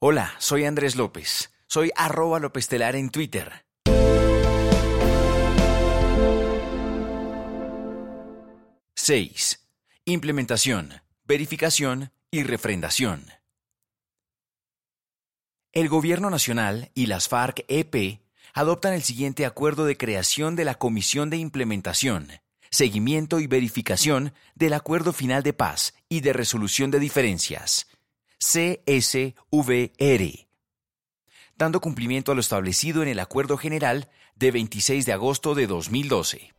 Hola, soy Andrés López. Soy arroba López Telar en Twitter. Seis. Implementación, verificación y refrendación. El Gobierno Nacional y las FARC-EP adoptan el siguiente acuerdo de creación de la Comisión de Implementación, Seguimiento y Verificación del Acuerdo Final de Paz y de Resolución de Diferencias, CSVR, dando cumplimiento a lo establecido en el Acuerdo General de 26 de agosto de 2012.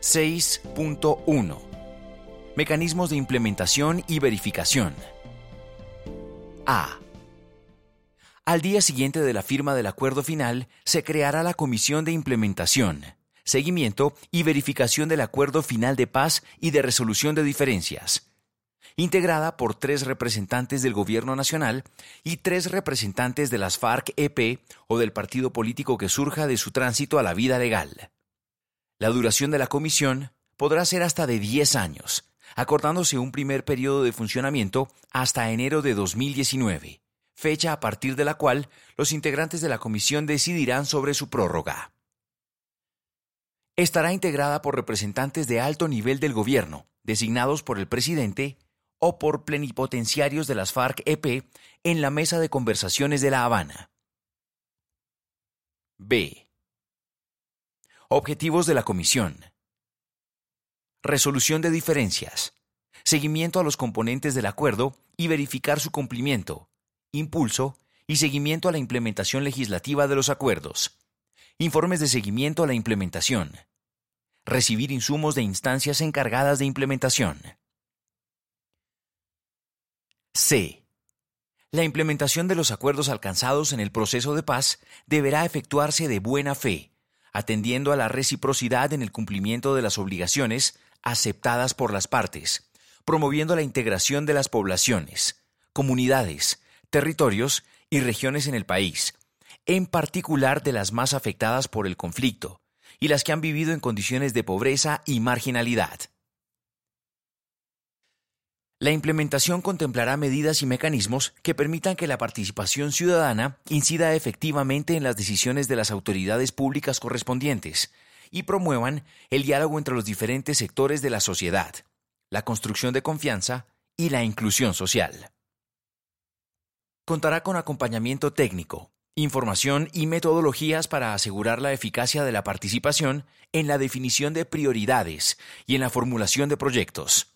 6.1 Mecanismos de implementación y verificación. A. Al día siguiente de la firma del acuerdo final, se creará la Comisión de Implementación, Seguimiento y Verificación del Acuerdo Final de Paz y de Resolución de Diferencias, integrada por tres representantes del Gobierno Nacional y tres representantes de las FARC-EP o del partido político que surja de su tránsito a la vida legal. La duración de la comisión podrá ser hasta de 10 años, acordándose un primer periodo de funcionamiento hasta enero de 2019, fecha a partir de la cual los integrantes de la comisión decidirán sobre su prórroga. Estará integrada por representantes de alto nivel del gobierno, designados por el presidente o por plenipotenciarios de las FARC-EP en la mesa de conversaciones de La Habana. B. Objetivos de la Comisión. Resolución de diferencias. Seguimiento a los componentes del acuerdo y verificar su cumplimiento. Impulso y seguimiento a la implementación legislativa de los acuerdos. Informes de seguimiento a la implementación. Recibir insumos de instancias encargadas de implementación. C. La implementación de los acuerdos alcanzados en el proceso de paz deberá efectuarse de buena fe atendiendo a la reciprocidad en el cumplimiento de las obligaciones aceptadas por las partes, promoviendo la integración de las poblaciones, comunidades, territorios y regiones en el país, en particular de las más afectadas por el conflicto y las que han vivido en condiciones de pobreza y marginalidad. La implementación contemplará medidas y mecanismos que permitan que la participación ciudadana incida efectivamente en las decisiones de las autoridades públicas correspondientes y promuevan el diálogo entre los diferentes sectores de la sociedad, la construcción de confianza y la inclusión social. Contará con acompañamiento técnico, información y metodologías para asegurar la eficacia de la participación en la definición de prioridades y en la formulación de proyectos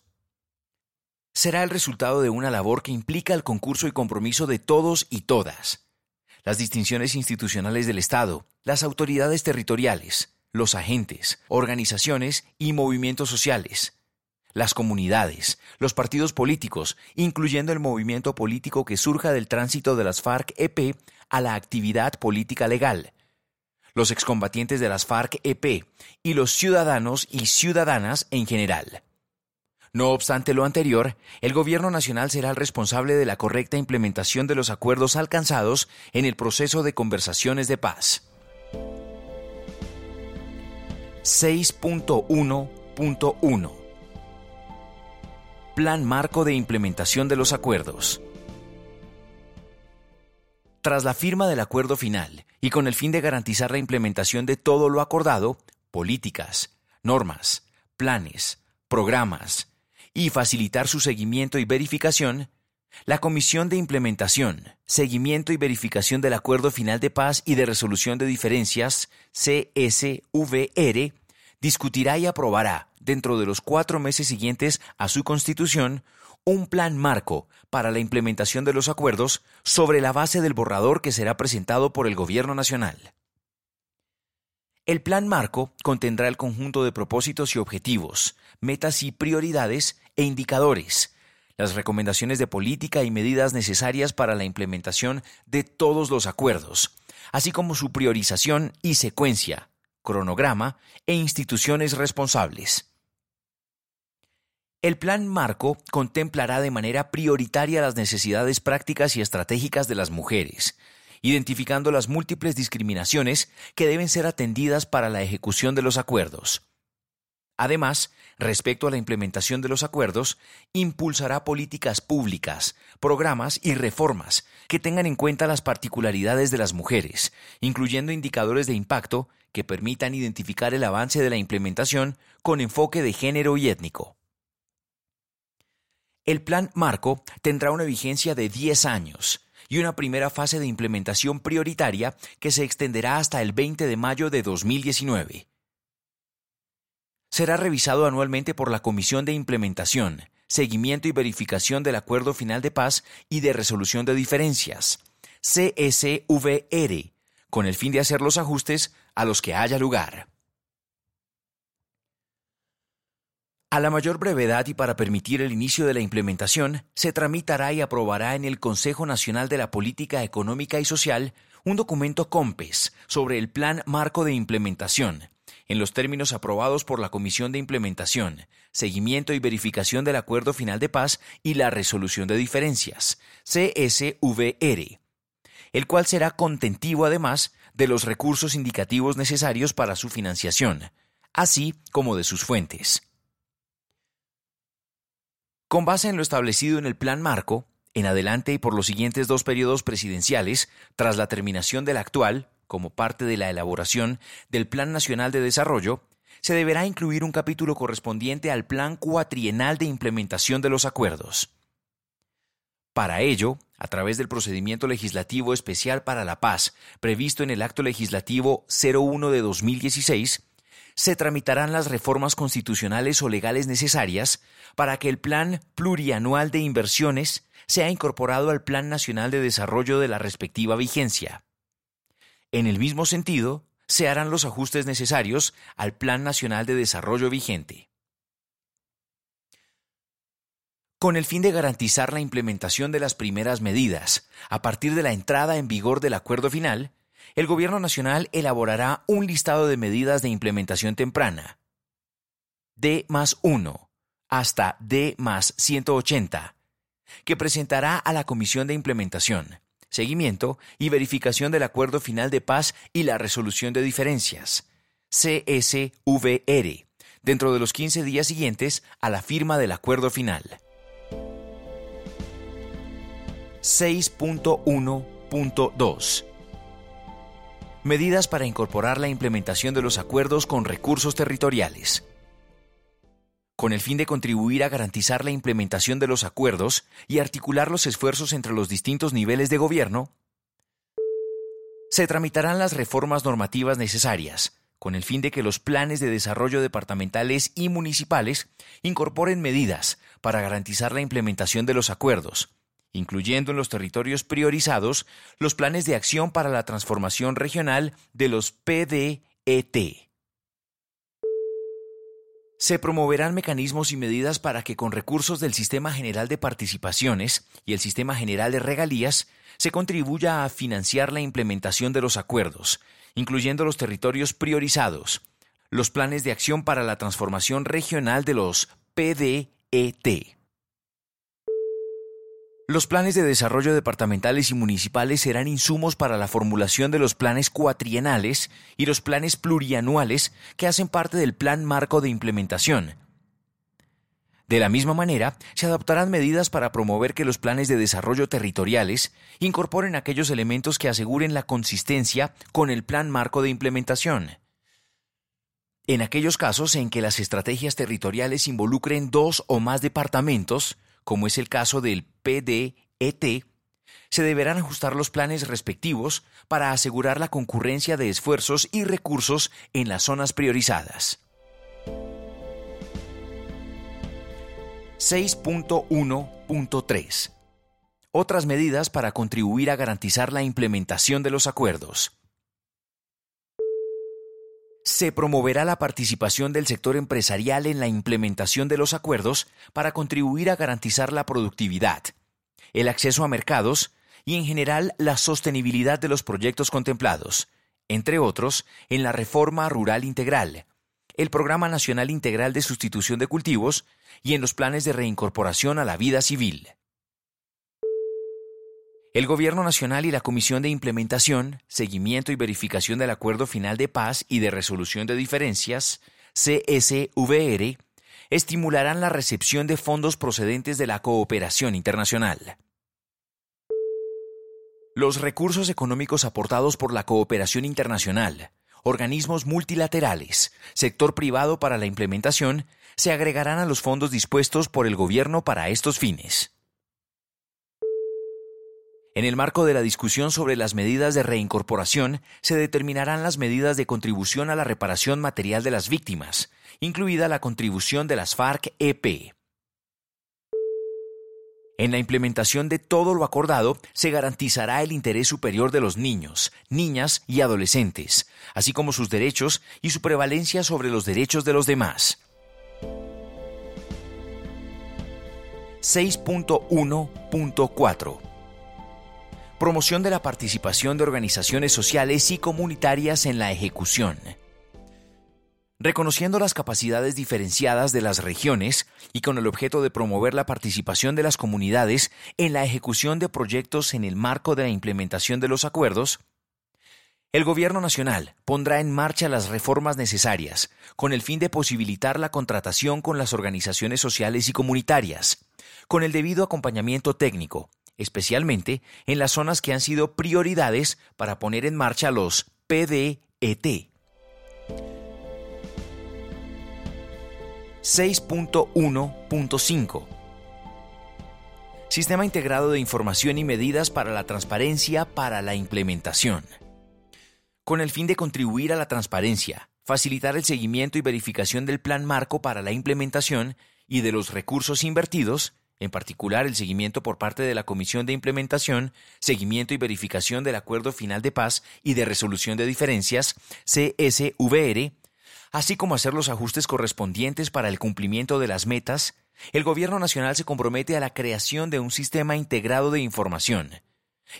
será el resultado de una labor que implica el concurso y compromiso de todos y todas. Las distinciones institucionales del Estado, las autoridades territoriales, los agentes, organizaciones y movimientos sociales, las comunidades, los partidos políticos, incluyendo el movimiento político que surja del tránsito de las FARC-EP a la actividad política legal, los excombatientes de las FARC-EP y los ciudadanos y ciudadanas en general. No obstante lo anterior, el Gobierno Nacional será el responsable de la correcta implementación de los acuerdos alcanzados en el proceso de conversaciones de paz. 6.1.1 Plan Marco de Implementación de los Acuerdos. Tras la firma del acuerdo final y con el fin de garantizar la implementación de todo lo acordado, políticas, normas, planes, programas, y facilitar su seguimiento y verificación, la Comisión de Implementación, Seguimiento y Verificación del Acuerdo Final de Paz y de Resolución de Diferencias, CSVR, discutirá y aprobará, dentro de los cuatro meses siguientes a su constitución, un plan marco para la implementación de los acuerdos sobre la base del borrador que será presentado por el Gobierno Nacional. El plan marco contendrá el conjunto de propósitos y objetivos, metas y prioridades e indicadores, las recomendaciones de política y medidas necesarias para la implementación de todos los acuerdos, así como su priorización y secuencia, cronograma e instituciones responsables. El plan marco contemplará de manera prioritaria las necesidades prácticas y estratégicas de las mujeres, identificando las múltiples discriminaciones que deben ser atendidas para la ejecución de los acuerdos. Además, respecto a la implementación de los acuerdos, impulsará políticas públicas, programas y reformas que tengan en cuenta las particularidades de las mujeres, incluyendo indicadores de impacto que permitan identificar el avance de la implementación con enfoque de género y étnico. El plan Marco tendrá una vigencia de 10 años y una primera fase de implementación prioritaria que se extenderá hasta el 20 de mayo de 2019 será revisado anualmente por la Comisión de Implementación, Seguimiento y Verificación del Acuerdo Final de Paz y de Resolución de Diferencias, CSVR, con el fin de hacer los ajustes a los que haya lugar. A la mayor brevedad y para permitir el inicio de la implementación, se tramitará y aprobará en el Consejo Nacional de la Política Económica y Social un documento COMPES sobre el Plan Marco de Implementación, en los términos aprobados por la Comisión de Implementación, Seguimiento y Verificación del Acuerdo Final de Paz y la Resolución de Diferencias, CSVR, el cual será contentivo además de los recursos indicativos necesarios para su financiación, así como de sus fuentes. Con base en lo establecido en el Plan Marco, en adelante y por los siguientes dos periodos presidenciales, tras la terminación del actual, como parte de la elaboración del Plan Nacional de Desarrollo, se deberá incluir un capítulo correspondiente al Plan Cuatrienal de Implementación de los Acuerdos. Para ello, a través del procedimiento legislativo especial para la paz, previsto en el Acto Legislativo 01 de 2016, se tramitarán las reformas constitucionales o legales necesarias para que el Plan Plurianual de Inversiones sea incorporado al Plan Nacional de Desarrollo de la respectiva vigencia. En el mismo sentido, se harán los ajustes necesarios al Plan Nacional de Desarrollo vigente. Con el fin de garantizar la implementación de las primeras medidas, a partir de la entrada en vigor del acuerdo final, el Gobierno Nacional elaborará un listado de medidas de implementación temprana. D más 1 hasta D más 180, que presentará a la Comisión de Implementación seguimiento y verificación del acuerdo final de paz y la resolución de diferencias, CSVR, dentro de los 15 días siguientes a la firma del acuerdo final. 6.1.2 Medidas para incorporar la implementación de los acuerdos con recursos territoriales con el fin de contribuir a garantizar la implementación de los acuerdos y articular los esfuerzos entre los distintos niveles de gobierno, se tramitarán las reformas normativas necesarias, con el fin de que los planes de desarrollo departamentales y municipales incorporen medidas para garantizar la implementación de los acuerdos, incluyendo en los territorios priorizados los planes de acción para la transformación regional de los PDET se promoverán mecanismos y medidas para que con recursos del Sistema General de Participaciones y el Sistema General de Regalías se contribuya a financiar la implementación de los acuerdos, incluyendo los territorios priorizados, los planes de acción para la transformación regional de los PDET. Los planes de desarrollo departamentales y municipales serán insumos para la formulación de los planes cuatrienales y los planes plurianuales que hacen parte del Plan Marco de Implementación. De la misma manera, se adoptarán medidas para promover que los planes de desarrollo territoriales incorporen aquellos elementos que aseguren la consistencia con el Plan Marco de Implementación. En aquellos casos en que las estrategias territoriales involucren dos o más departamentos, como es el caso del PDET, se deberán ajustar los planes respectivos para asegurar la concurrencia de esfuerzos y recursos en las zonas priorizadas. 6.1.3 Otras medidas para contribuir a garantizar la implementación de los acuerdos se promoverá la participación del sector empresarial en la implementación de los acuerdos para contribuir a garantizar la productividad, el acceso a mercados y en general la sostenibilidad de los proyectos contemplados, entre otros, en la reforma rural integral, el Programa Nacional Integral de Sustitución de Cultivos y en los planes de reincorporación a la vida civil. El Gobierno Nacional y la Comisión de Implementación, Seguimiento y Verificación del Acuerdo Final de Paz y de Resolución de Diferencias, CSVR, estimularán la recepción de fondos procedentes de la cooperación internacional. Los recursos económicos aportados por la cooperación internacional, organismos multilaterales, sector privado para la implementación, se agregarán a los fondos dispuestos por el gobierno para estos fines. En el marco de la discusión sobre las medidas de reincorporación, se determinarán las medidas de contribución a la reparación material de las víctimas, incluida la contribución de las FARC-EP. En la implementación de todo lo acordado se garantizará el interés superior de los niños, niñas y adolescentes, así como sus derechos y su prevalencia sobre los derechos de los demás. 6.1.4 Promoción de la participación de organizaciones sociales y comunitarias en la ejecución. Reconociendo las capacidades diferenciadas de las regiones y con el objeto de promover la participación de las comunidades en la ejecución de proyectos en el marco de la implementación de los acuerdos, el Gobierno Nacional pondrá en marcha las reformas necesarias con el fin de posibilitar la contratación con las organizaciones sociales y comunitarias, con el debido acompañamiento técnico, especialmente en las zonas que han sido prioridades para poner en marcha los PDET 6.1.5 Sistema integrado de información y medidas para la transparencia para la implementación. Con el fin de contribuir a la transparencia, facilitar el seguimiento y verificación del plan marco para la implementación y de los recursos invertidos, en particular el seguimiento por parte de la Comisión de Implementación, seguimiento y verificación del Acuerdo Final de Paz y de Resolución de Diferencias, CSVR, así como hacer los ajustes correspondientes para el cumplimiento de las metas, el Gobierno Nacional se compromete a la creación de un sistema integrado de información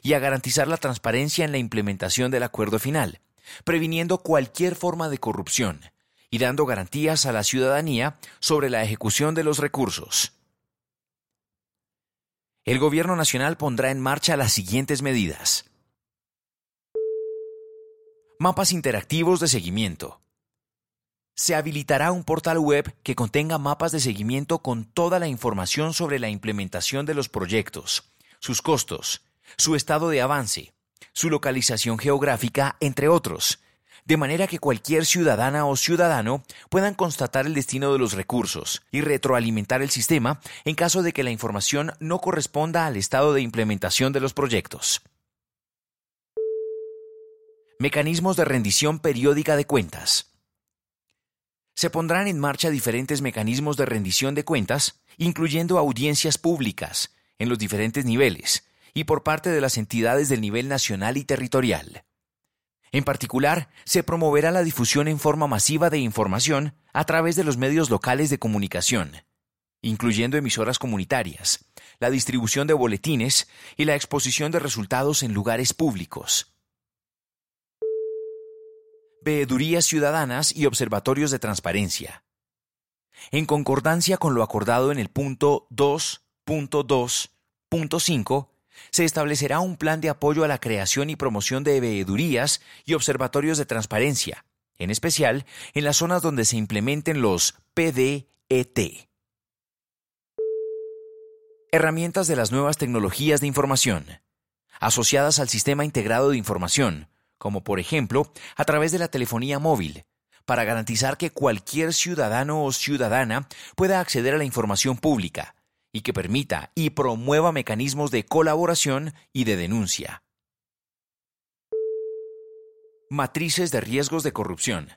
y a garantizar la transparencia en la implementación del acuerdo final, previniendo cualquier forma de corrupción y dando garantías a la ciudadanía sobre la ejecución de los recursos. El Gobierno Nacional pondrá en marcha las siguientes medidas. Mapas interactivos de seguimiento se habilitará un portal web que contenga mapas de seguimiento con toda la información sobre la implementación de los proyectos, sus costos, su estado de avance, su localización geográfica, entre otros, de manera que cualquier ciudadana o ciudadano puedan constatar el destino de los recursos y retroalimentar el sistema en caso de que la información no corresponda al estado de implementación de los proyectos. Mecanismos de rendición periódica de cuentas se pondrán en marcha diferentes mecanismos de rendición de cuentas, incluyendo audiencias públicas en los diferentes niveles y por parte de las entidades del nivel nacional y territorial. En particular, se promoverá la difusión en forma masiva de información a través de los medios locales de comunicación, incluyendo emisoras comunitarias, la distribución de boletines y la exposición de resultados en lugares públicos veedurías ciudadanas y observatorios de transparencia. En concordancia con lo acordado en el punto 2.2.5, se establecerá un plan de apoyo a la creación y promoción de veedurías y observatorios de transparencia, en especial en las zonas donde se implementen los PDET. Herramientas de las nuevas tecnologías de información, asociadas al Sistema Integrado de Información, como por ejemplo a través de la telefonía móvil, para garantizar que cualquier ciudadano o ciudadana pueda acceder a la información pública y que permita y promueva mecanismos de colaboración y de denuncia. Matrices de riesgos de corrupción,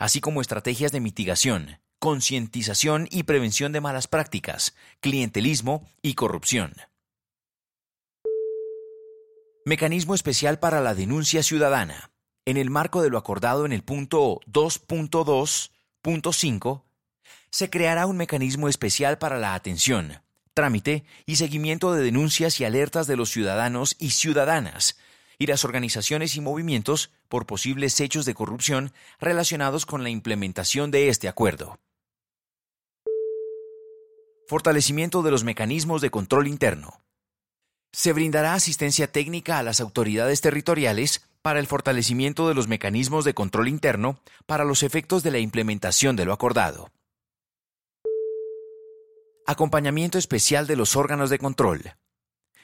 así como estrategias de mitigación, concientización y prevención de malas prácticas, clientelismo y corrupción. Mecanismo especial para la denuncia ciudadana. En el marco de lo acordado en el punto 2.2.5, se creará un mecanismo especial para la atención, trámite y seguimiento de denuncias y alertas de los ciudadanos y ciudadanas y las organizaciones y movimientos por posibles hechos de corrupción relacionados con la implementación de este acuerdo. Fortalecimiento de los mecanismos de control interno. Se brindará asistencia técnica a las autoridades territoriales para el fortalecimiento de los mecanismos de control interno para los efectos de la implementación de lo acordado. Acompañamiento especial de los órganos de control.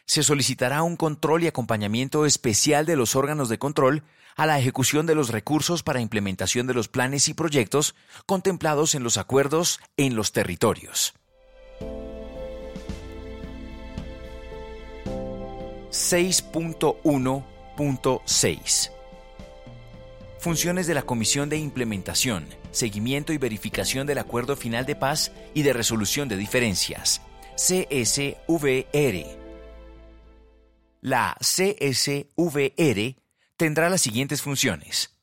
Se solicitará un control y acompañamiento especial de los órganos de control a la ejecución de los recursos para implementación de los planes y proyectos contemplados en los acuerdos en los territorios. 6.1.6 Funciones de la Comisión de Implementación, Seguimiento y Verificación del Acuerdo Final de Paz y de Resolución de Diferencias, CSVR. La CSVR tendrá las siguientes funciones.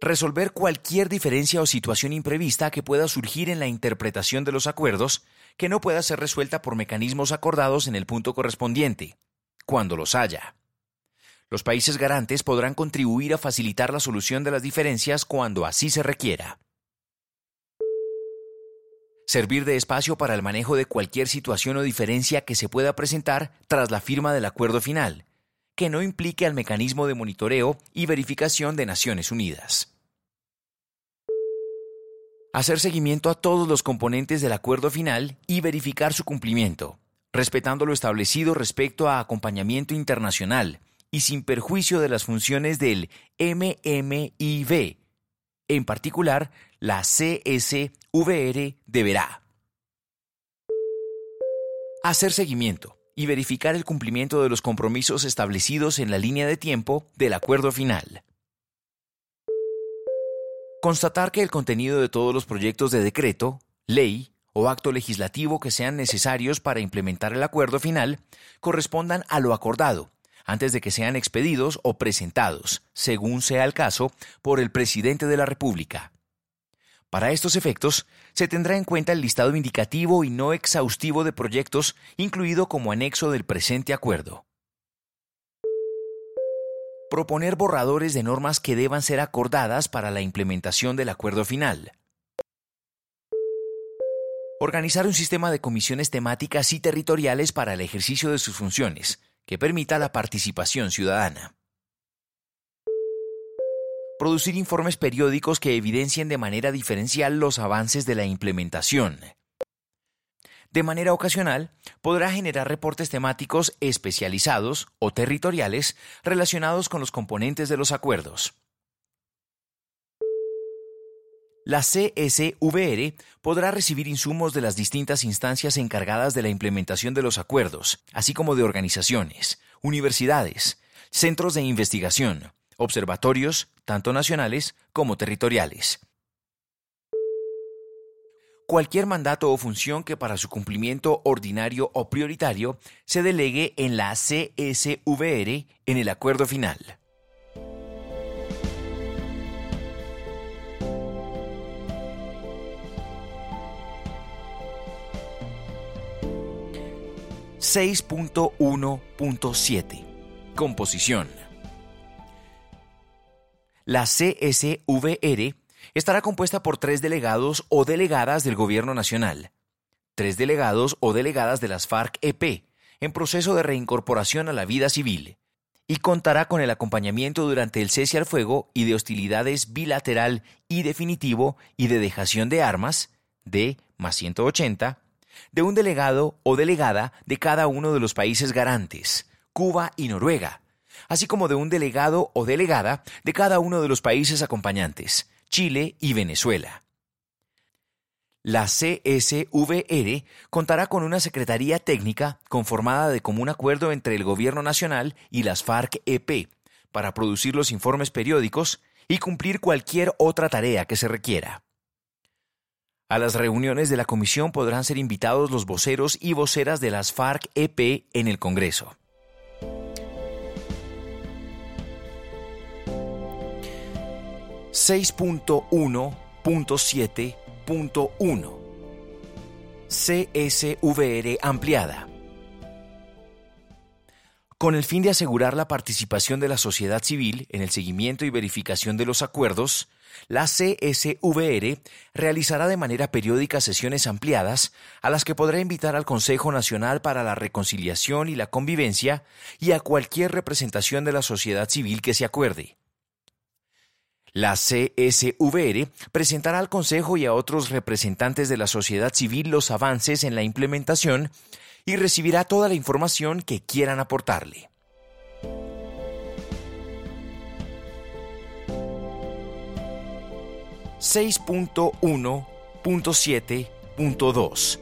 Resolver cualquier diferencia o situación imprevista que pueda surgir en la interpretación de los acuerdos que no pueda ser resuelta por mecanismos acordados en el punto correspondiente, cuando los haya. Los países garantes podrán contribuir a facilitar la solución de las diferencias cuando así se requiera. Servir de espacio para el manejo de cualquier situación o diferencia que se pueda presentar tras la firma del acuerdo final, que no implique al mecanismo de monitoreo y verificación de Naciones Unidas. Hacer seguimiento a todos los componentes del acuerdo final y verificar su cumplimiento, respetando lo establecido respecto a acompañamiento internacional y sin perjuicio de las funciones del MMIV. En particular, la CSVR deberá hacer seguimiento y verificar el cumplimiento de los compromisos establecidos en la línea de tiempo del acuerdo final. Constatar que el contenido de todos los proyectos de decreto, ley o acto legislativo que sean necesarios para implementar el acuerdo final correspondan a lo acordado, antes de que sean expedidos o presentados, según sea el caso, por el presidente de la República. Para estos efectos, se tendrá en cuenta el listado indicativo y no exhaustivo de proyectos incluido como anexo del presente acuerdo. Proponer borradores de normas que deban ser acordadas para la implementación del acuerdo final. Organizar un sistema de comisiones temáticas y territoriales para el ejercicio de sus funciones, que permita la participación ciudadana producir informes periódicos que evidencien de manera diferencial los avances de la implementación. De manera ocasional, podrá generar reportes temáticos especializados o territoriales relacionados con los componentes de los acuerdos. La CSVR podrá recibir insumos de las distintas instancias encargadas de la implementación de los acuerdos, así como de organizaciones, universidades, centros de investigación, observatorios, tanto nacionales como territoriales. Cualquier mandato o función que para su cumplimiento ordinario o prioritario se delegue en la CSVR en el acuerdo final. ...6.1.7... Composición. La CSVR estará compuesta por tres delegados o delegadas del Gobierno Nacional, tres delegados o delegadas de las FARC-EP, en proceso de reincorporación a la vida civil, y contará con el acompañamiento durante el cese al fuego y de hostilidades bilateral y definitivo y de dejación de armas, de más 180, de un delegado o delegada de cada uno de los países garantes, Cuba y Noruega, así como de un delegado o delegada de cada uno de los países acompañantes, Chile y Venezuela. La CSVR contará con una Secretaría Técnica conformada de común acuerdo entre el Gobierno Nacional y las FARC-EP para producir los informes periódicos y cumplir cualquier otra tarea que se requiera. A las reuniones de la comisión podrán ser invitados los voceros y voceras de las FARC-EP en el Congreso. 6.1.7.1 CSVR ampliada. Con el fin de asegurar la participación de la sociedad civil en el seguimiento y verificación de los acuerdos, la CSVR realizará de manera periódica sesiones ampliadas a las que podrá invitar al Consejo Nacional para la Reconciliación y la Convivencia y a cualquier representación de la sociedad civil que se acuerde. La CSVR presentará al Consejo y a otros representantes de la sociedad civil los avances en la implementación y recibirá toda la información que quieran aportarle. (6.1.7.2)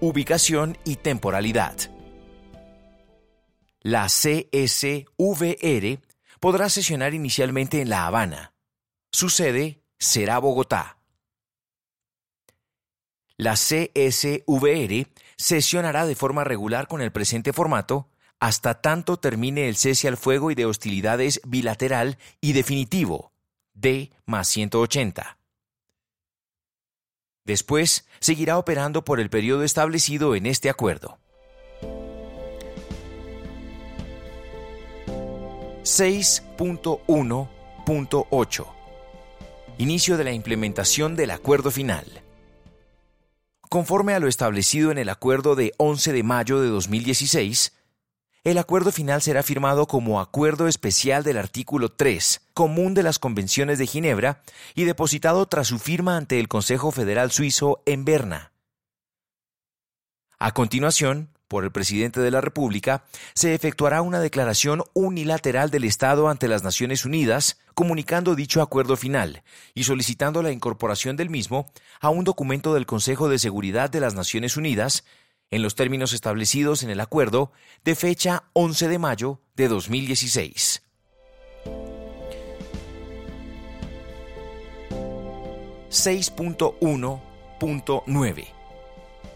Ubicación y temporalidad. La CSVR podrá sesionar inicialmente en La Habana. Su sede será Bogotá. La CSVR sesionará de forma regular con el presente formato hasta tanto termine el cese al fuego y de hostilidades bilateral y definitivo, D más 180. Después seguirá operando por el periodo establecido en este acuerdo. 6.1.8 Inicio de la implementación del acuerdo final. Conforme a lo establecido en el acuerdo de 11 de mayo de 2016, el acuerdo final será firmado como acuerdo especial del artículo 3, común de las convenciones de Ginebra, y depositado tras su firma ante el Consejo Federal Suizo en Berna. A continuación, por el presidente de la República, se efectuará una declaración unilateral del Estado ante las Naciones Unidas, comunicando dicho acuerdo final y solicitando la incorporación del mismo a un documento del Consejo de Seguridad de las Naciones Unidas, en los términos establecidos en el acuerdo de fecha 11 de mayo de 2016. ...6.1.9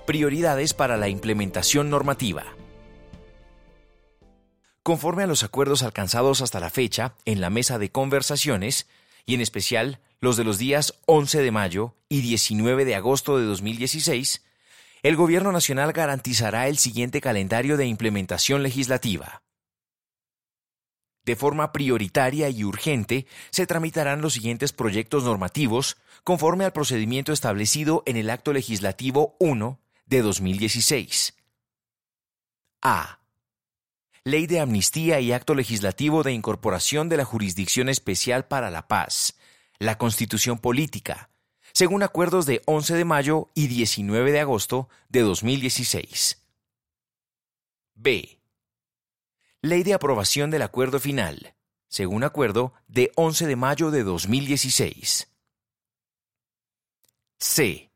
Prioridades para la implementación normativa. Conforme a los acuerdos alcanzados hasta la fecha en la mesa de conversaciones, y en especial los de los días 11 de mayo y 19 de agosto de 2016, el Gobierno Nacional garantizará el siguiente calendario de implementación legislativa. De forma prioritaria y urgente, se tramitarán los siguientes proyectos normativos conforme al procedimiento establecido en el Acto Legislativo 1 de 2016. A. Ley de Amnistía y Acto Legislativo de Incorporación de la Jurisdicción Especial para la Paz, la Constitución Política, según acuerdos de 11 de mayo y 19 de agosto de 2016. B. Ley de aprobación del acuerdo final, según acuerdo de 11 de mayo de 2016. C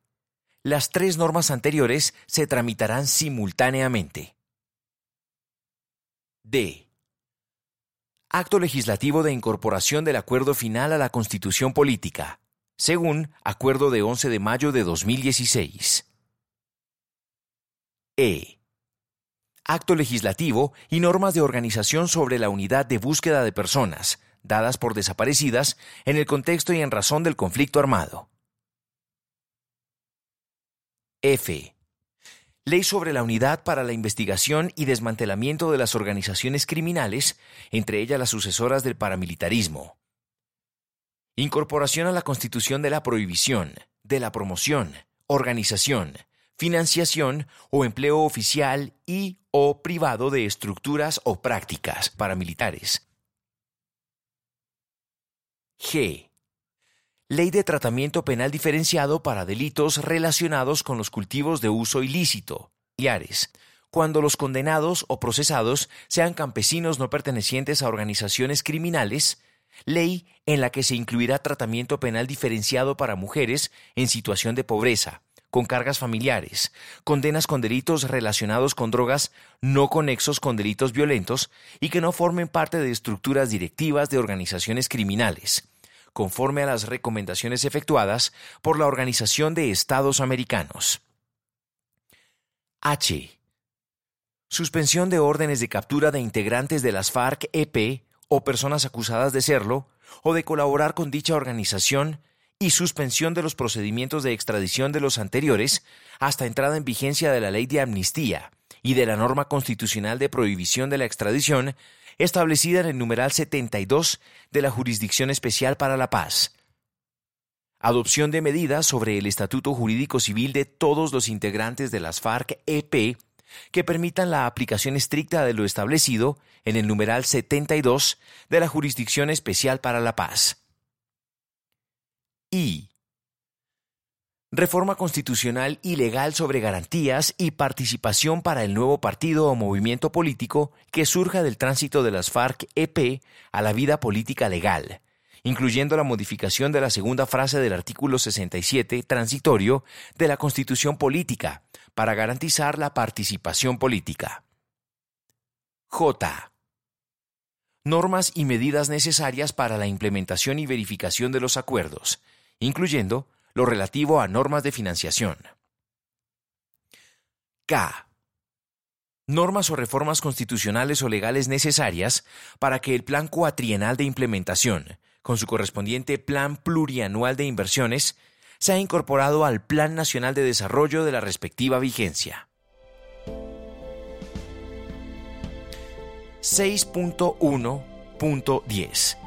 las tres normas anteriores se tramitarán simultáneamente. D. Acto legislativo de incorporación del acuerdo final a la Constitución Política, según Acuerdo de 11 de mayo de 2016. E. Acto legislativo y normas de organización sobre la unidad de búsqueda de personas, dadas por desaparecidas en el contexto y en razón del conflicto armado. F. Ley sobre la Unidad para la Investigación y Desmantelamiento de las Organizaciones Criminales, entre ellas las sucesoras del paramilitarismo. Incorporación a la Constitución de la prohibición, de la promoción, organización, financiación o empleo oficial y o privado de estructuras o prácticas paramilitares. G. Ley de Tratamiento Penal Diferenciado para delitos relacionados con los cultivos de uso ilícito, IARES, cuando los condenados o procesados sean campesinos no pertenecientes a organizaciones criminales, ley en la que se incluirá tratamiento penal diferenciado para mujeres en situación de pobreza, con cargas familiares, condenas con delitos relacionados con drogas no conexos con delitos violentos y que no formen parte de estructuras directivas de organizaciones criminales conforme a las recomendaciones efectuadas por la Organización de Estados Americanos. H. Suspensión de órdenes de captura de integrantes de las FARC-EP o personas acusadas de serlo o de colaborar con dicha organización y suspensión de los procedimientos de extradición de los anteriores hasta entrada en vigencia de la ley de amnistía y de la norma constitucional de prohibición de la extradición establecida en el numeral 72 de la Jurisdicción Especial para la Paz, adopción de medidas sobre el estatuto jurídico civil de todos los integrantes de las FARC-EP que permitan la aplicación estricta de lo establecido en el numeral 72 de la Jurisdicción Especial para la Paz. Y reforma constitucional y legal sobre garantías y participación para el nuevo partido o movimiento político que surja del tránsito de las FARC-EP a la vida política legal, incluyendo la modificación de la segunda frase del artículo 67 transitorio de la Constitución Política para garantizar la participación política. J. Normas y medidas necesarias para la implementación y verificación de los acuerdos, incluyendo lo relativo a normas de financiación. K. Normas o reformas constitucionales o legales necesarias para que el Plan Cuatrienal de Implementación, con su correspondiente Plan Plurianual de Inversiones, sea incorporado al Plan Nacional de Desarrollo de la respectiva vigencia. 6.1.10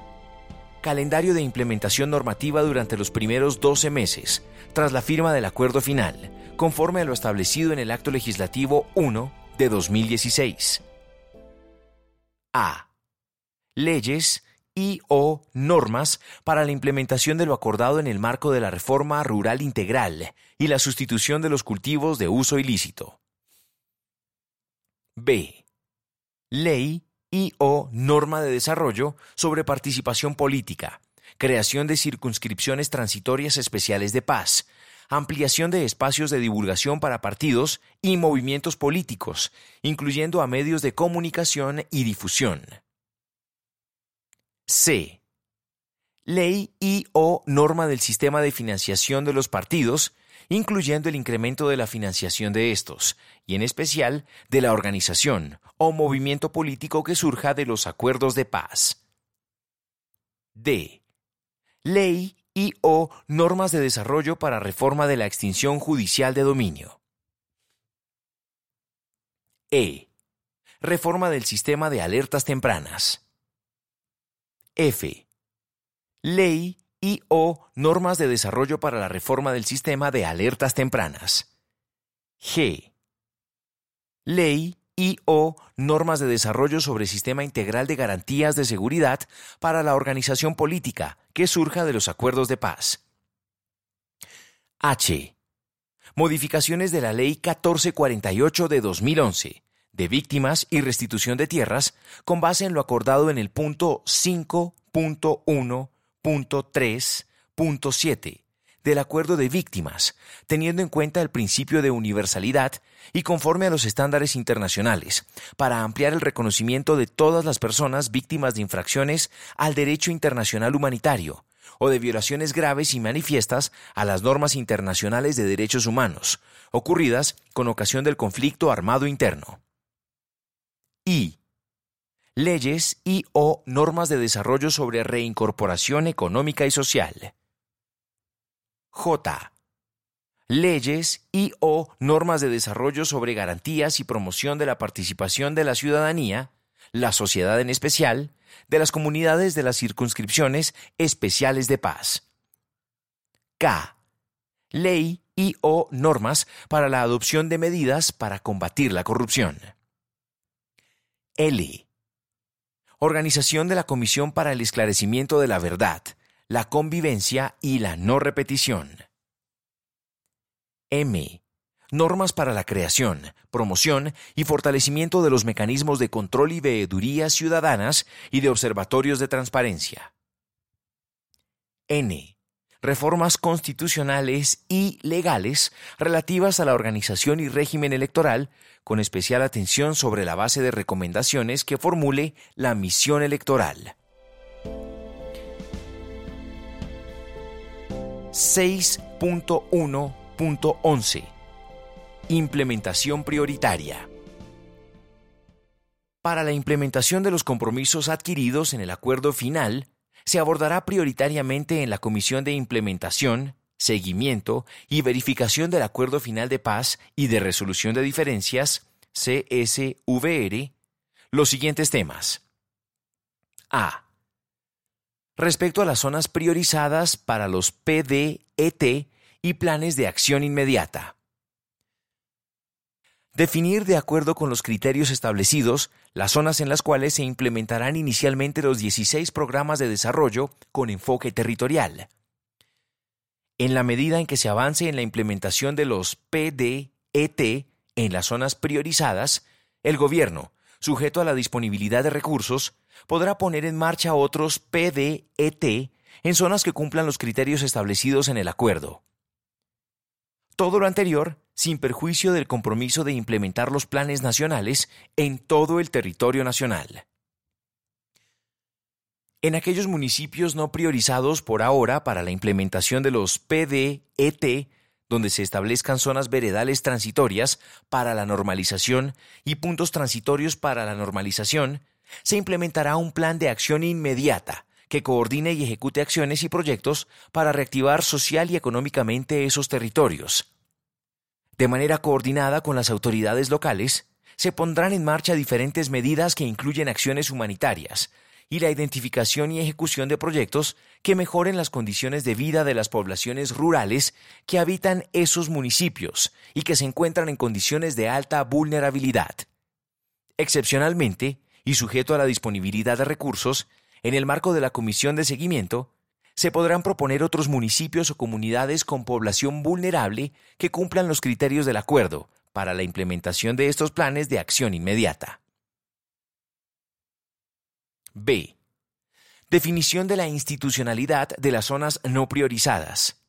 calendario de implementación normativa durante los primeros 12 meses, tras la firma del acuerdo final, conforme a lo establecido en el Acto Legislativo 1 de 2016. A. Leyes y o normas para la implementación de lo acordado en el marco de la reforma rural integral y la sustitución de los cultivos de uso ilícito. B. Ley y o norma de desarrollo sobre participación política, creación de circunscripciones transitorias especiales de paz, ampliación de espacios de divulgación para partidos y movimientos políticos, incluyendo a medios de comunicación y difusión. C. Ley y o norma del sistema de financiación de los partidos, incluyendo el incremento de la financiación de estos, y en especial de la organización o movimiento político que surja de los acuerdos de paz. D. Ley y o normas de desarrollo para reforma de la extinción judicial de dominio. E. Reforma del sistema de alertas tempranas. F. Ley y o normas de desarrollo para la reforma del sistema de alertas tempranas. G. Ley y o normas de desarrollo sobre sistema integral de garantías de seguridad para la organización política que surja de los acuerdos de paz. H. Modificaciones de la Ley 1448 de 2011 de víctimas y restitución de tierras con base en lo acordado en el punto 5.1 3.7 del acuerdo de víctimas, teniendo en cuenta el principio de universalidad y conforme a los estándares internacionales, para ampliar el reconocimiento de todas las personas víctimas de infracciones al derecho internacional humanitario o de violaciones graves y manifiestas a las normas internacionales de derechos humanos, ocurridas con ocasión del conflicto armado interno. Y leyes y o normas de desarrollo sobre reincorporación económica y social. J. Leyes y o normas de desarrollo sobre garantías y promoción de la participación de la ciudadanía, la sociedad en especial, de las comunidades de las circunscripciones especiales de paz. K. Ley y o normas para la adopción de medidas para combatir la corrupción. L Organización de la Comisión para el Esclarecimiento de la Verdad, la Convivencia y la No Repetición. M. Normas para la creación, promoción y fortalecimiento de los mecanismos de control y veedurías ciudadanas y de observatorios de transparencia. N reformas constitucionales y legales relativas a la organización y régimen electoral, con especial atención sobre la base de recomendaciones que formule la misión electoral. 6.1.11 Implementación prioritaria. Para la implementación de los compromisos adquiridos en el acuerdo final, se abordará prioritariamente en la Comisión de Implementación, Seguimiento y Verificación del Acuerdo Final de Paz y de Resolución de Diferencias, CSVR, los siguientes temas. A. respecto a las zonas priorizadas para los PDET y planes de acción inmediata. Definir de acuerdo con los criterios establecidos las zonas en las cuales se implementarán inicialmente los 16 programas de desarrollo con enfoque territorial. En la medida en que se avance en la implementación de los PDET en las zonas priorizadas, el gobierno, sujeto a la disponibilidad de recursos, podrá poner en marcha otros PDET en zonas que cumplan los criterios establecidos en el acuerdo. Todo lo anterior sin perjuicio del compromiso de implementar los planes nacionales en todo el territorio nacional. En aquellos municipios no priorizados por ahora para la implementación de los PDET, donde se establezcan zonas veredales transitorias para la normalización y puntos transitorios para la normalización, se implementará un plan de acción inmediata que coordine y ejecute acciones y proyectos para reactivar social y económicamente esos territorios. De manera coordinada con las autoridades locales, se pondrán en marcha diferentes medidas que incluyen acciones humanitarias y la identificación y ejecución de proyectos que mejoren las condiciones de vida de las poblaciones rurales que habitan esos municipios y que se encuentran en condiciones de alta vulnerabilidad. Excepcionalmente, y sujeto a la disponibilidad de recursos, en el marco de la Comisión de Seguimiento, se podrán proponer otros municipios o comunidades con población vulnerable que cumplan los criterios del acuerdo para la implementación de estos planes de acción inmediata. B. Definición de la institucionalidad de las zonas no priorizadas.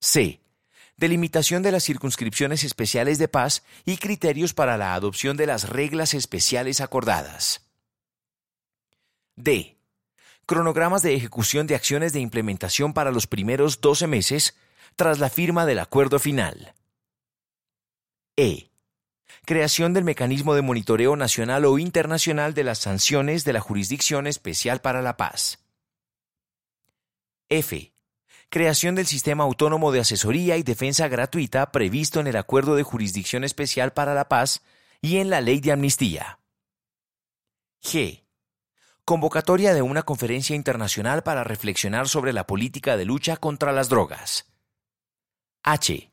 C. Delimitación de las circunscripciones especiales de paz y criterios para la adopción de las reglas especiales acordadas. D. Cronogramas de ejecución de acciones de implementación para los primeros 12 meses tras la firma del acuerdo final. E. Creación del mecanismo de monitoreo nacional o internacional de las sanciones de la Jurisdicción Especial para la Paz. F. Creación del Sistema Autónomo de Asesoría y Defensa Gratuita previsto en el Acuerdo de Jurisdicción Especial para la Paz y en la Ley de Amnistía. G. Convocatoria de una conferencia internacional para reflexionar sobre la política de lucha contra las drogas. H.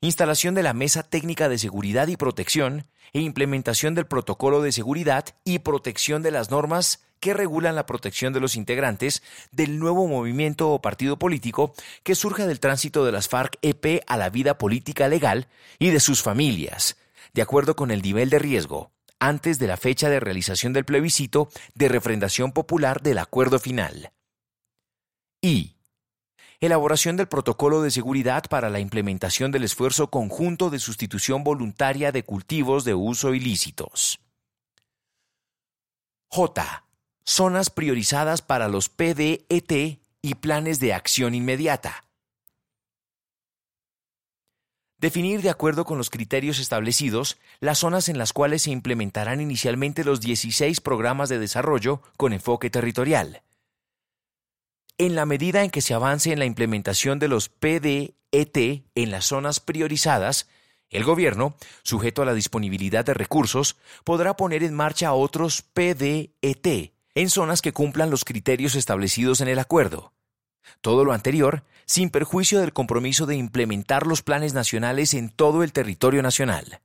Instalación de la Mesa Técnica de Seguridad y Protección e implementación del Protocolo de Seguridad y Protección de las normas que regulan la protección de los integrantes del nuevo movimiento o partido político que surge del tránsito de las FARC-EP a la vida política legal y de sus familias, de acuerdo con el nivel de riesgo, antes de la fecha de realización del plebiscito de refrendación popular del acuerdo final. Y. Elaboración del protocolo de seguridad para la implementación del esfuerzo conjunto de sustitución voluntaria de cultivos de uso ilícitos. J. Zonas priorizadas para los PDET y planes de acción inmediata Definir de acuerdo con los criterios establecidos las zonas en las cuales se implementarán inicialmente los 16 programas de desarrollo con enfoque territorial. En la medida en que se avance en la implementación de los PDET en las zonas priorizadas, el gobierno, sujeto a la disponibilidad de recursos, podrá poner en marcha otros PDET en zonas que cumplan los criterios establecidos en el acuerdo. Todo lo anterior sin perjuicio del compromiso de implementar los planes nacionales en todo el territorio nacional.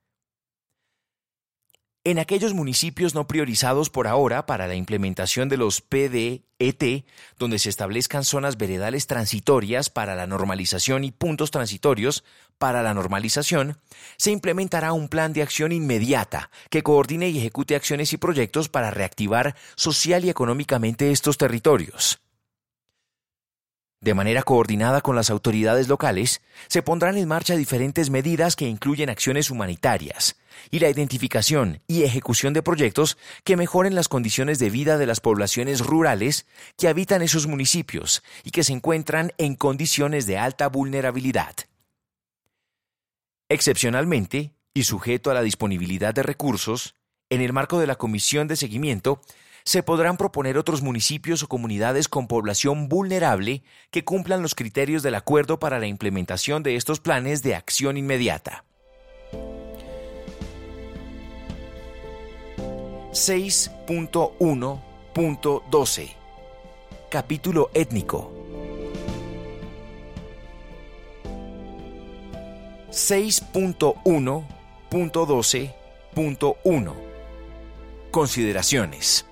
En aquellos municipios no priorizados por ahora para la implementación de los PDET, donde se establezcan zonas veredales transitorias para la normalización y puntos transitorios para la normalización, se implementará un plan de acción inmediata que coordine y ejecute acciones y proyectos para reactivar social y económicamente estos territorios. De manera coordinada con las autoridades locales, se pondrán en marcha diferentes medidas que incluyen acciones humanitarias y la identificación y ejecución de proyectos que mejoren las condiciones de vida de las poblaciones rurales que habitan esos municipios y que se encuentran en condiciones de alta vulnerabilidad. Excepcionalmente, y sujeto a la disponibilidad de recursos, en el marco de la Comisión de Seguimiento, se podrán proponer otros municipios o comunidades con población vulnerable que cumplan los criterios del acuerdo para la implementación de estos planes de acción inmediata. 6.1 6.12 Capítulo étnico. 6.1.12.1 Consideraciones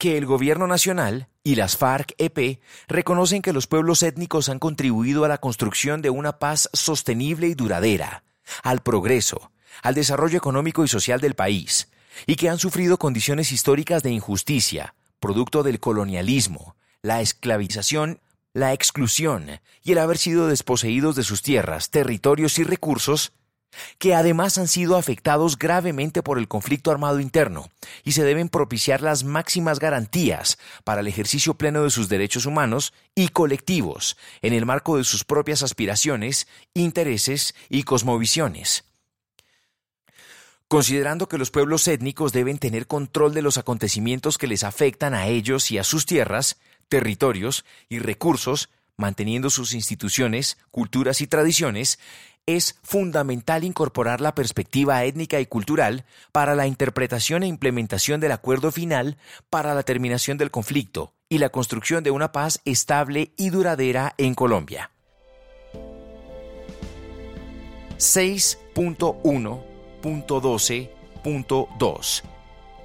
que el Gobierno Nacional y las FARC-EP reconocen que los pueblos étnicos han contribuido a la construcción de una paz sostenible y duradera, al progreso, al desarrollo económico y social del país, y que han sufrido condiciones históricas de injusticia, producto del colonialismo, la esclavización, la exclusión y el haber sido desposeídos de sus tierras, territorios y recursos, que además han sido afectados gravemente por el conflicto armado interno y se deben propiciar las máximas garantías para el ejercicio pleno de sus derechos humanos y colectivos en el marco de sus propias aspiraciones, intereses y cosmovisiones. Considerando que los pueblos étnicos deben tener control de los acontecimientos que les afectan a ellos y a sus tierras, territorios y recursos, manteniendo sus instituciones, culturas y tradiciones, es fundamental incorporar la perspectiva étnica y cultural para la interpretación e implementación del acuerdo final para la terminación del conflicto y la construcción de una paz estable y duradera en Colombia. 6.1.12.2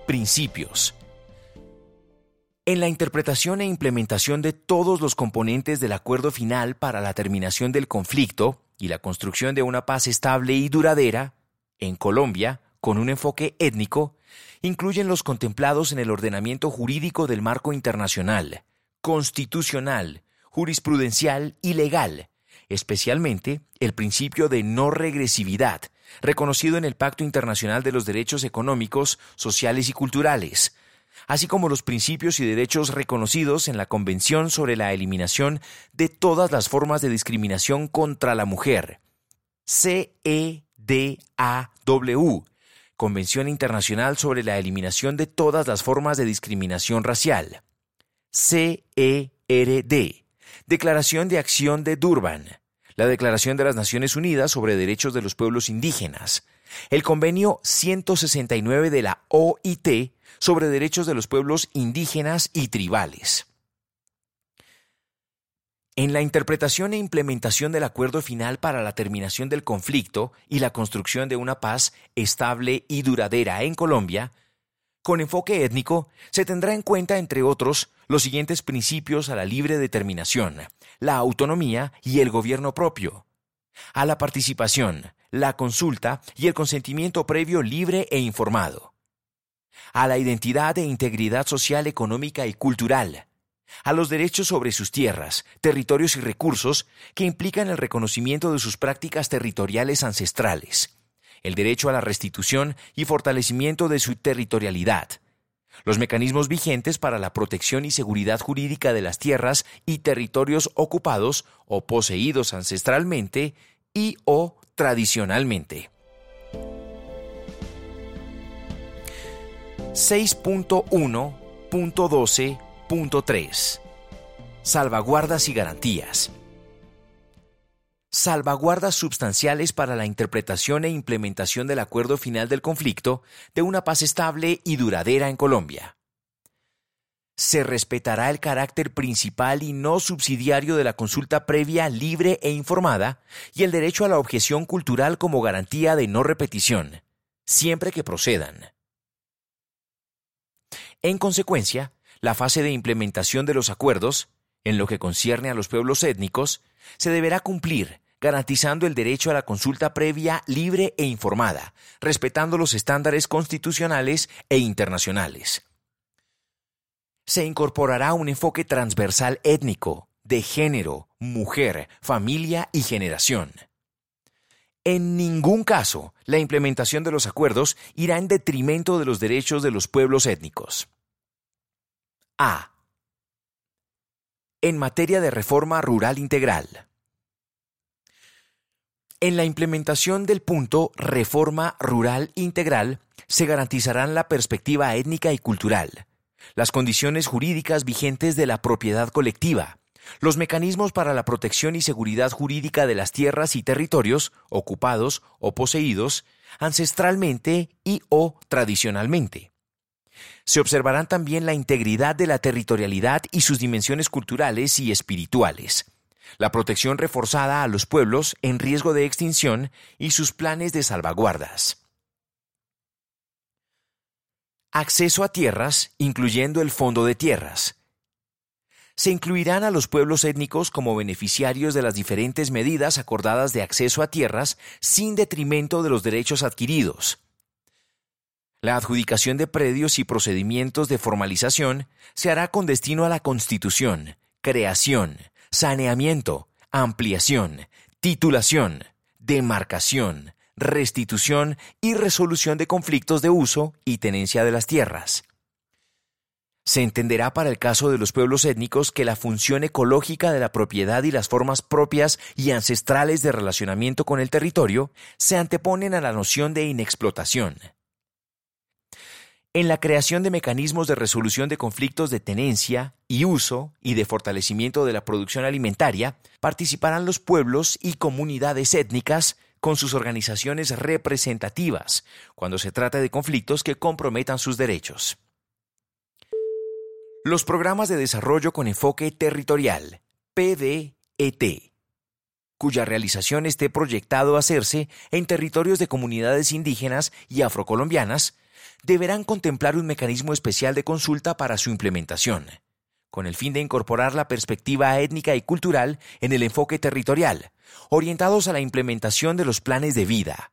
Principios en la interpretación e implementación de todos los componentes del acuerdo final para la terminación del conflicto y la construcción de una paz estable y duradera, en Colombia, con un enfoque étnico, incluyen los contemplados en el ordenamiento jurídico del marco internacional, constitucional, jurisprudencial y legal, especialmente el principio de no regresividad, reconocido en el Pacto Internacional de los Derechos Económicos, Sociales y Culturales, así como los principios y derechos reconocidos en la Convención sobre la Eliminación de todas las formas de discriminación contra la mujer, CEDAW, Convención Internacional sobre la Eliminación de todas las formas de discriminación racial, CERD, Declaración de Acción de Durban, la Declaración de las Naciones Unidas sobre Derechos de los Pueblos Indígenas, el Convenio 169 de la OIT sobre derechos de los pueblos indígenas y tribales. En la interpretación e implementación del acuerdo final para la terminación del conflicto y la construcción de una paz estable y duradera en Colombia, con enfoque étnico, se tendrá en cuenta, entre otros, los siguientes principios a la libre determinación, la autonomía y el gobierno propio, a la participación, la consulta y el consentimiento previo libre e informado, a la identidad e integridad social, económica y cultural, a los derechos sobre sus tierras, territorios y recursos que implican el reconocimiento de sus prácticas territoriales ancestrales, el derecho a la restitución y fortalecimiento de su territorialidad, los mecanismos vigentes para la protección y seguridad jurídica de las tierras y territorios ocupados o poseídos ancestralmente y o tradicionalmente. 6.1.12.3 Salvaguardas y garantías. Salvaguardas sustanciales para la interpretación e implementación del acuerdo final del conflicto de una paz estable y duradera en Colombia. Se respetará el carácter principal y no subsidiario de la consulta previa libre e informada y el derecho a la objeción cultural como garantía de no repetición, siempre que procedan. En consecuencia, la fase de implementación de los acuerdos, en lo que concierne a los pueblos étnicos, se deberá cumplir garantizando el derecho a la consulta previa libre e informada, respetando los estándares constitucionales e internacionales. Se incorporará un enfoque transversal étnico, de género, mujer, familia y generación. En ningún caso la implementación de los acuerdos irá en detrimento de los derechos de los pueblos étnicos. A. En materia de reforma rural integral. En la implementación del punto Reforma Rural Integral se garantizarán la perspectiva étnica y cultural, las condiciones jurídicas vigentes de la propiedad colectiva, los mecanismos para la protección y seguridad jurídica de las tierras y territorios ocupados o poseídos ancestralmente y o tradicionalmente, Se observarán también la integridad de la territorialidad y sus dimensiones culturales y espirituales, la protección reforzada a los pueblos en riesgo de extinción y sus planes de salvaguardas. Acceso a tierras, incluyendo el Fondo de Tierras. Se incluirán a los pueblos étnicos como beneficiarios de las diferentes medidas acordadas de acceso a tierras sin detrimento de los derechos adquiridos. La adjudicación de predios y procedimientos de formalización se hará con destino a la constitución, creación, saneamiento, ampliación, titulación, demarcación, restitución y resolución de conflictos de uso y tenencia de las tierras. Se entenderá para el caso de los pueblos étnicos que la función ecológica de la propiedad y las formas propias y ancestrales de relacionamiento con el territorio se anteponen a la noción de inexplotación. En la creación de mecanismos de resolución de conflictos de tenencia y uso y de fortalecimiento de la producción alimentaria participarán los pueblos y comunidades étnicas con sus organizaciones representativas cuando se trata de conflictos que comprometan sus derechos. Los programas de desarrollo con enfoque territorial, PDET, cuya realización esté proyectado a hacerse en territorios de comunidades indígenas y afrocolombianas, deberán contemplar un mecanismo especial de consulta para su implementación, con el fin de incorporar la perspectiva étnica y cultural en el enfoque territorial, orientados a la implementación de los planes de vida,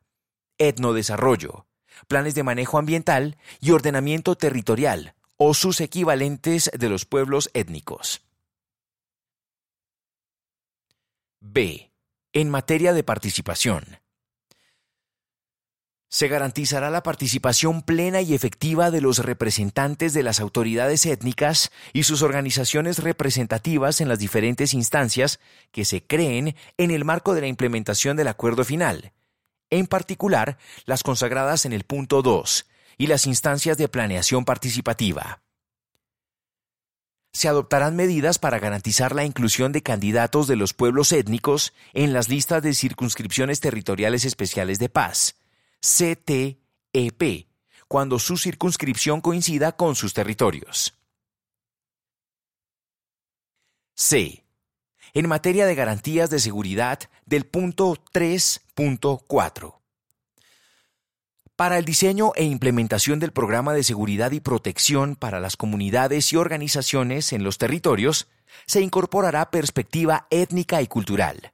etnodesarrollo, planes de manejo ambiental y ordenamiento territorial, o sus equivalentes de los pueblos étnicos. B. En materia de participación se garantizará la participación plena y efectiva de los representantes de las autoridades étnicas y sus organizaciones representativas en las diferentes instancias que se creen en el marco de la implementación del acuerdo final, en particular las consagradas en el punto 2 y las instancias de planeación participativa. Se adoptarán medidas para garantizar la inclusión de candidatos de los pueblos étnicos en las listas de circunscripciones territoriales especiales de paz, CTEP, cuando su circunscripción coincida con sus territorios. C. En materia de garantías de seguridad del punto 3.4. Para el diseño e implementación del programa de seguridad y protección para las comunidades y organizaciones en los territorios, se incorporará perspectiva étnica y cultural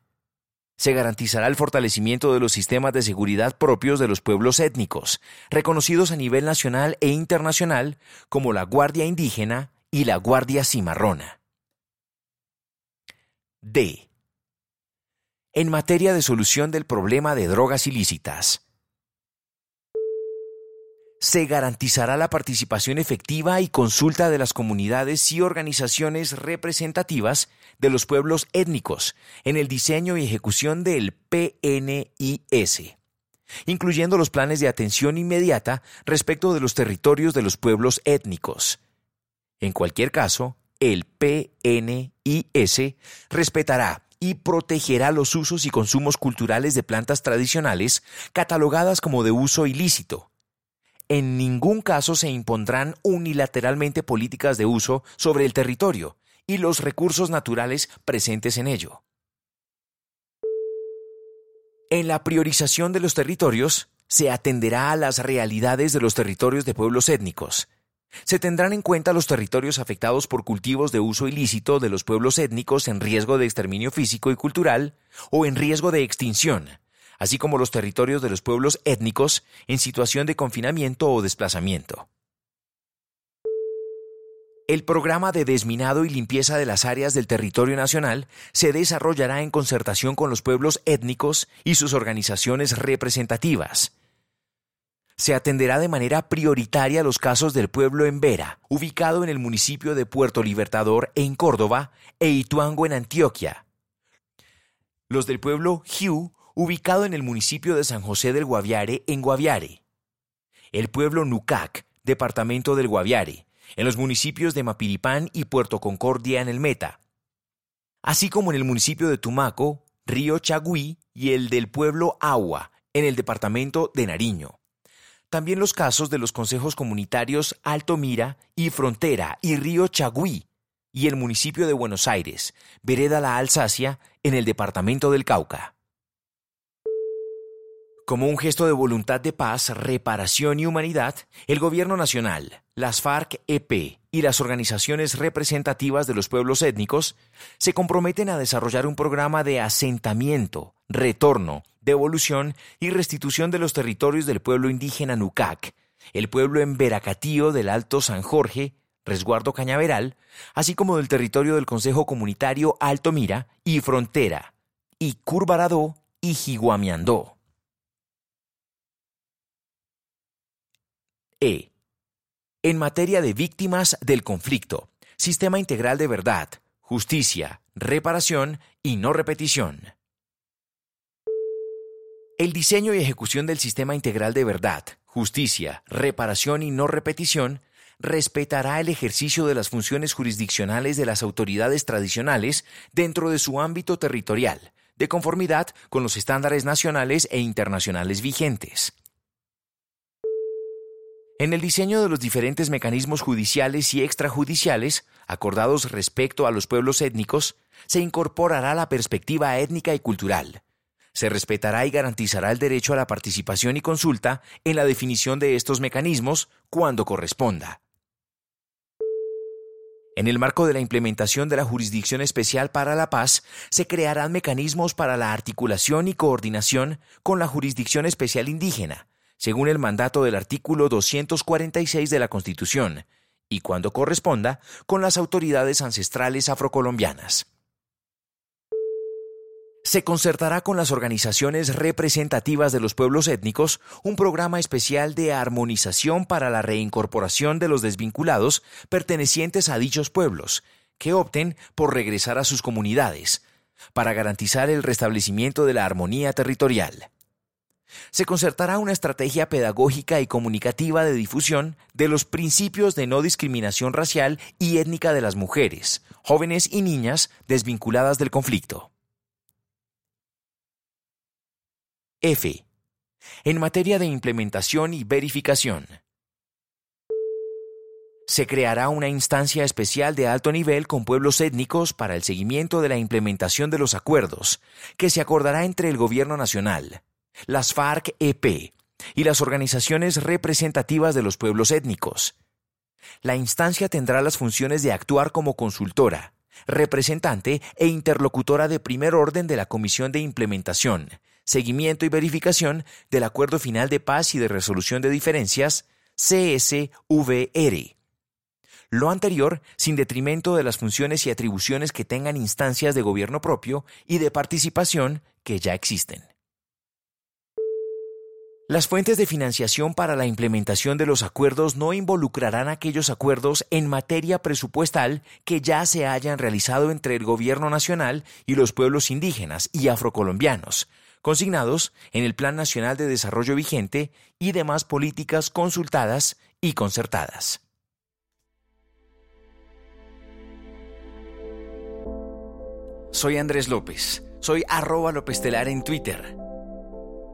se garantizará el fortalecimiento de los sistemas de seguridad propios de los pueblos étnicos, reconocidos a nivel nacional e internacional como la Guardia Indígena y la Guardia Cimarrona. D. En materia de solución del problema de drogas ilícitas, se garantizará la participación efectiva y consulta de las comunidades y organizaciones representativas de los pueblos étnicos en el diseño y ejecución del PNIS, incluyendo los planes de atención inmediata respecto de los territorios de los pueblos étnicos. En cualquier caso, el PNIS respetará y protegerá los usos y consumos culturales de plantas tradicionales catalogadas como de uso ilícito, en ningún caso se impondrán unilateralmente políticas de uso sobre el territorio y los recursos naturales presentes en ello. En la priorización de los territorios, se atenderá a las realidades de los territorios de pueblos étnicos. Se tendrán en cuenta los territorios afectados por cultivos de uso ilícito de los pueblos étnicos en riesgo de exterminio físico y cultural o en riesgo de extinción, así como los territorios de los pueblos étnicos en situación de confinamiento o desplazamiento. El programa de desminado y limpieza de las áreas del territorio nacional se desarrollará en concertación con los pueblos étnicos y sus organizaciones representativas. Se atenderá de manera prioritaria los casos del pueblo en Vera, ubicado en el municipio de Puerto Libertador en Córdoba, e Ituango en Antioquia. Los del pueblo Hiu, ubicado en el municipio de San José del Guaviare, en Guaviare. El pueblo Nucac, departamento del Guaviare, en los municipios de Mapiripán y Puerto Concordia en el Meta. Así como en el municipio de Tumaco, Río Chagüí y el del pueblo Agua, en el departamento de Nariño. También los casos de los consejos comunitarios Alto Mira y Frontera y Río Chagüí y el municipio de Buenos Aires, Vereda La Alsacia, en el departamento del Cauca. Como un gesto de voluntad de paz, reparación y humanidad, el Gobierno Nacional, las FARC-EP y las organizaciones representativas de los pueblos étnicos se comprometen a desarrollar un programa de asentamiento, retorno, devolución y restitución de los territorios del pueblo indígena Nucac, el pueblo en Veracatío del Alto San Jorge, Resguardo Cañaveral, así como del territorio del Consejo Comunitario Alto Mira y Frontera, y Curvaradó y Jiguamiandó. E. En materia de víctimas del conflicto, sistema integral de verdad, justicia, reparación y no repetición. El diseño y ejecución del sistema integral de verdad, justicia, reparación y no repetición respetará el ejercicio de las funciones jurisdiccionales de las autoridades tradicionales dentro de su ámbito territorial, de conformidad con los estándares nacionales e internacionales vigentes. En el diseño de los diferentes mecanismos judiciales y extrajudiciales, acordados respecto a los pueblos étnicos, se incorporará la perspectiva étnica y cultural. Se respetará y garantizará el derecho a la participación y consulta en la definición de estos mecanismos cuando corresponda. En el marco de la implementación de la Jurisdicción Especial para la Paz, se crearán mecanismos para la articulación y coordinación con la Jurisdicción Especial Indígena, según el mandato del artículo 246 de la Constitución, y cuando corresponda, con las autoridades ancestrales afrocolombianas. Se concertará con las organizaciones representativas de los pueblos étnicos un programa especial de armonización para la reincorporación de los desvinculados pertenecientes a dichos pueblos, que opten por regresar a sus comunidades, para garantizar el restablecimiento de la armonía territorial se concertará una estrategia pedagógica y comunicativa de difusión de los principios de no discriminación racial y étnica de las mujeres, jóvenes y niñas desvinculadas del conflicto. F. En materia de implementación y verificación. Se creará una instancia especial de alto nivel con pueblos étnicos para el seguimiento de la implementación de los acuerdos, que se acordará entre el Gobierno Nacional, las FARC-EP y las organizaciones representativas de los pueblos étnicos. La instancia tendrá las funciones de actuar como consultora, representante e interlocutora de primer orden de la Comisión de Implementación, Seguimiento y Verificación del Acuerdo Final de Paz y de Resolución de Diferencias, CSVR. Lo anterior sin detrimento de las funciones y atribuciones que tengan instancias de gobierno propio y de participación que ya existen. Las fuentes de financiación para la implementación de los acuerdos no involucrarán aquellos acuerdos en materia presupuestal que ya se hayan realizado entre el Gobierno Nacional y los pueblos indígenas y afrocolombianos, consignados en el Plan Nacional de Desarrollo vigente y demás políticas consultadas y concertadas. Soy Andrés López. Soy arroba López en Twitter.